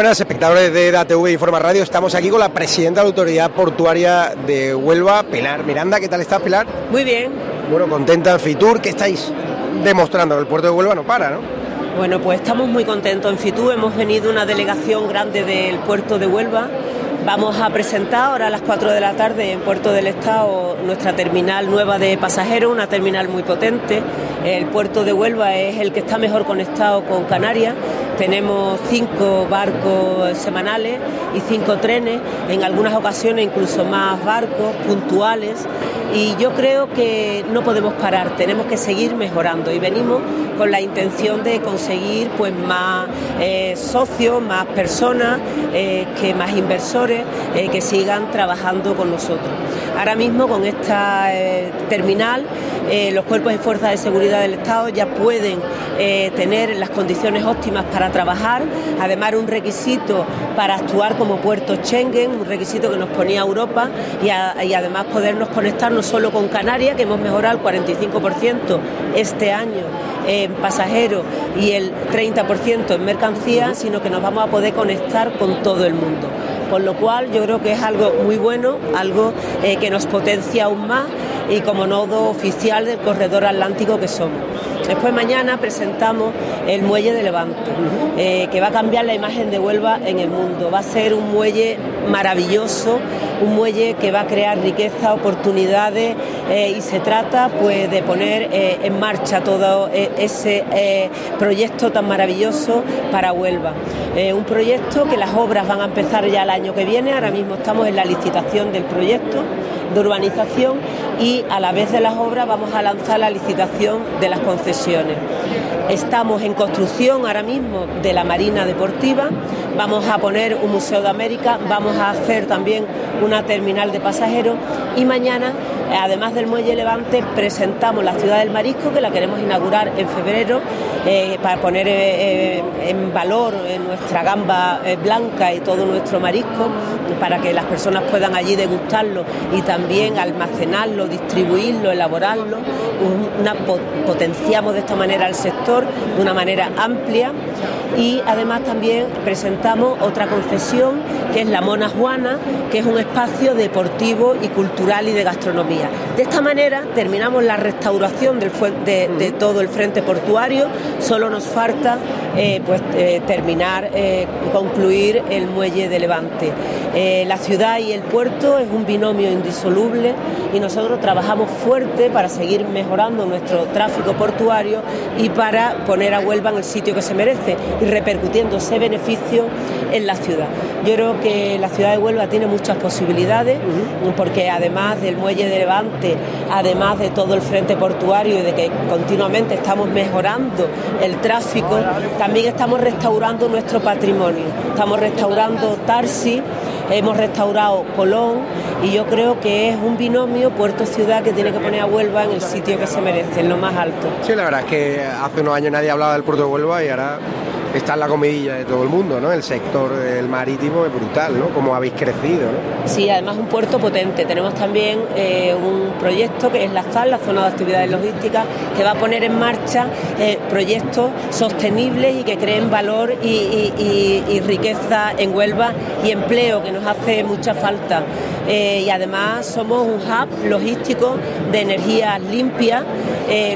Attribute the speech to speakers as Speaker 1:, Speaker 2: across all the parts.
Speaker 1: Buenas, espectadores de DATV Informa Radio. Estamos aquí con la presidenta de la Autoridad Portuaria de Huelva, Pilar Miranda. ¿Qué tal estás, Pilar?
Speaker 2: Muy bien.
Speaker 1: Bueno, contenta en Fitur. ¿Qué estáis demostrando? El puerto de Huelva no para, ¿no?
Speaker 2: Bueno, pues estamos muy contentos en Fitur. Hemos venido una delegación grande del puerto de Huelva. Vamos a presentar ahora a las 4 de la tarde en Puerto del Estado nuestra terminal nueva de pasajeros, una terminal muy potente. El puerto de Huelva es el que está mejor conectado con Canarias. Tenemos cinco barcos semanales y cinco trenes, en algunas ocasiones incluso más barcos puntuales. Y yo creo que no podemos parar, tenemos que seguir mejorando y venimos con la intención de conseguir pues más eh, socios, más personas, eh, que más inversores eh, que sigan trabajando con nosotros. Ahora mismo con esta terminal eh, los cuerpos y fuerzas de seguridad del Estado ya pueden eh, tener las condiciones óptimas para trabajar, además un requisito para actuar como puerto Schengen, un requisito que nos ponía Europa y, y además podernos conectar no solo con Canarias, que hemos mejorado el 45% este año en pasajeros y el 30% en mercancías, sino que nos vamos a poder conectar con todo el mundo. Por lo cual yo creo que es algo muy bueno, algo eh, que nos potencia aún más y como nodo oficial del corredor atlántico que somos. Después mañana presentamos el muelle de Levante, eh, que va a cambiar la imagen de Huelva en el mundo. Va a ser un muelle maravilloso, un muelle que va a crear riqueza, oportunidades eh, y se trata pues de poner eh, en marcha todo ese proyecto tan maravilloso para Huelva. Un proyecto que las obras van a empezar ya el año que viene, ahora mismo estamos en la licitación del proyecto de urbanización y a la vez de las obras vamos a lanzar la licitación de las concesiones. Estamos en construcción ahora mismo de la Marina Deportiva, vamos a poner un Museo de América, vamos a hacer también una terminal de pasajeros. Y mañana Además del muelle Levante, presentamos la ciudad del marisco, que la queremos inaugurar en febrero, eh, para poner eh, en valor nuestra gamba blanca y todo nuestro marisco, para que las personas puedan allí degustarlo y también almacenarlo, distribuirlo, elaborarlo. Potenciamos de esta manera al sector de una manera amplia y además también presentamos otra concesión que es la Mona Juana, que es un espacio deportivo y cultural y de gastronomía. De esta manera terminamos la restauración del, de, todo el frente portuario, solo nos falta eh, pues, eh, terminar, eh, concluir el muelle de Levante. la ciudad y el puerto es un binomio indisoluble y nosotros trabajamos fuerte para seguir mejorando nuestro tráfico portuario y para poner a Huelva en el sitio que se merece y repercutiendo ese beneficio en la ciudad. Yo creo que la ciudad de Huelva tiene muchas posibilidades porque además del muelle de Levante, además de todo el frente portuario y de que continuamente estamos mejorando el tráfico, también estamos restaurando nuestro patrimonio. Estamos restaurando Tarsi, hemos restaurado Colón y yo creo que es un binomio puerto-ciudad que tiene que poner a Huelva en el sitio que se merece, en lo más alto.
Speaker 1: Sí, la verdad es que hace unos años nadie hablaba del puerto de Huelva y ahora está en la comidilla de todo el mundo, ¿no? El sector del marítimo es brutal, ¿no? Como habéis crecido, ¿no?
Speaker 2: Sí, además un puerto potente. Tenemos también eh, un proyecto que es la ZAL, la Zona de Actividades Logísticas, que va a poner en marcha eh, proyectos sostenibles y que creen valor y, riqueza en Huelva y empleo, que nos hace mucha falta. Eh, y además somos un hub logístico de energía limpia,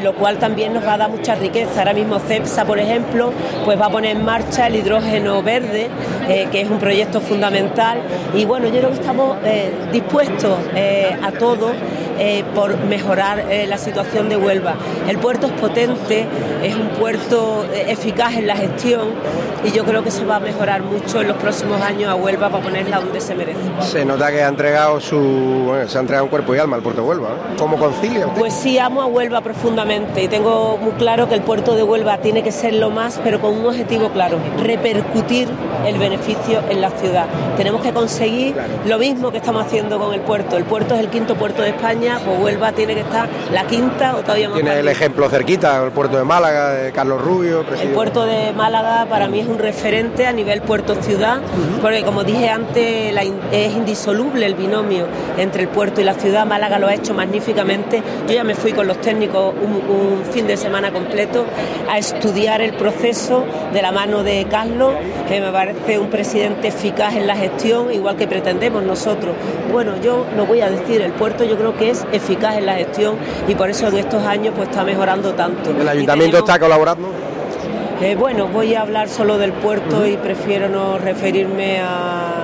Speaker 2: lo cual también nos va a dar mucha riqueza. Ahora mismo CEPSA, por ejemplo, pues va a poner en marcha el hidrógeno verde, eh, que es un proyecto fundamental. Y bueno, yo creo que estamos eh, dispuestos eh, a todo por mejorar la situación de Huelva. El puerto es potente, es un puerto eficaz en la gestión y yo creo que se va a mejorar mucho en los próximos años a Huelva para ponerla donde se merece.
Speaker 1: Se nota que ha entregado su, se ha entregado un cuerpo y alma al puerto de Huelva. ¿Cómo concilia?
Speaker 2: Pues sí, amo a Huelva profundamente y tengo muy claro que el puerto de Huelva tiene que ser lo más, pero con un objetivo claro, repercutir el beneficio en la ciudad. Tenemos que conseguir lo mismo que estamos haciendo con el puerto. El puerto es el quinto puerto de España, pues Huelva tiene que estar la quinta o todavía más.
Speaker 1: Tiene el ejemplo cerquita, el puerto de Málaga, de Carlos Rubio.
Speaker 2: El puerto de Málaga para mí es un referente a nivel puerto-ciudad, porque como dije antes, es indisoluble el binomio entre el puerto y la ciudad. Málaga lo ha hecho magníficamente. Yo ya me fui con los técnicos un fin de semana completo a estudiar el proceso de la mano de Carlos, que me parece un presidente eficaz en la gestión, igual que pretendemos nosotros. Bueno, yo no voy a decir, el puerto yo creo que es eficaz en la gestión y por eso en estos años pues está mejorando tanto.
Speaker 1: ¿El ayuntamiento está colaborando?
Speaker 2: Eh, bueno, voy a hablar solo del puerto y prefiero no referirme a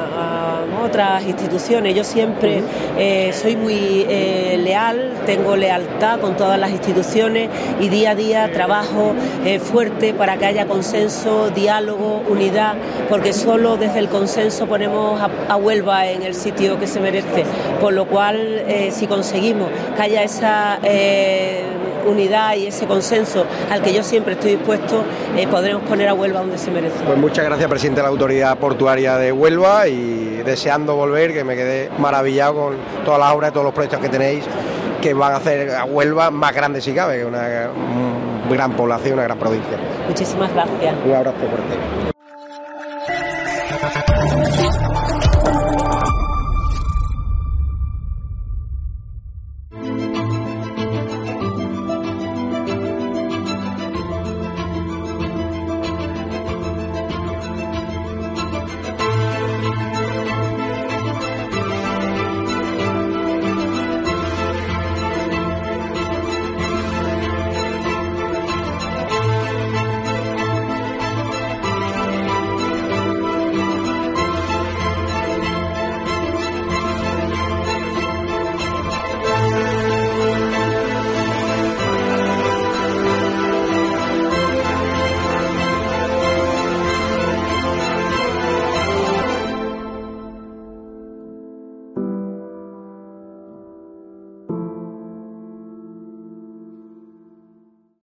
Speaker 2: otras instituciones. Yo siempre eh, soy muy eh, leal, tengo lealtad con todas las instituciones y día a día trabajo eh, fuerte para que haya consenso, diálogo, unidad, porque solo desde el consenso ponemos a, a Huelva en el sitio que se merece. Por lo cual, si conseguimos que haya esa unidad y ese consenso al que yo siempre estoy dispuesto, podremos poner a Huelva donde se merece.
Speaker 1: Pues muchas gracias, presidente de la Autoridad Portuaria de Huelva, y deseando volver, que me quedé maravillado con todas las obras y todos los proyectos que tenéis que van a hacer a Huelva más grande si cabe, una, una gran población, una gran provincia.
Speaker 2: Muchísimas gracias.
Speaker 1: Un abrazo fuerte.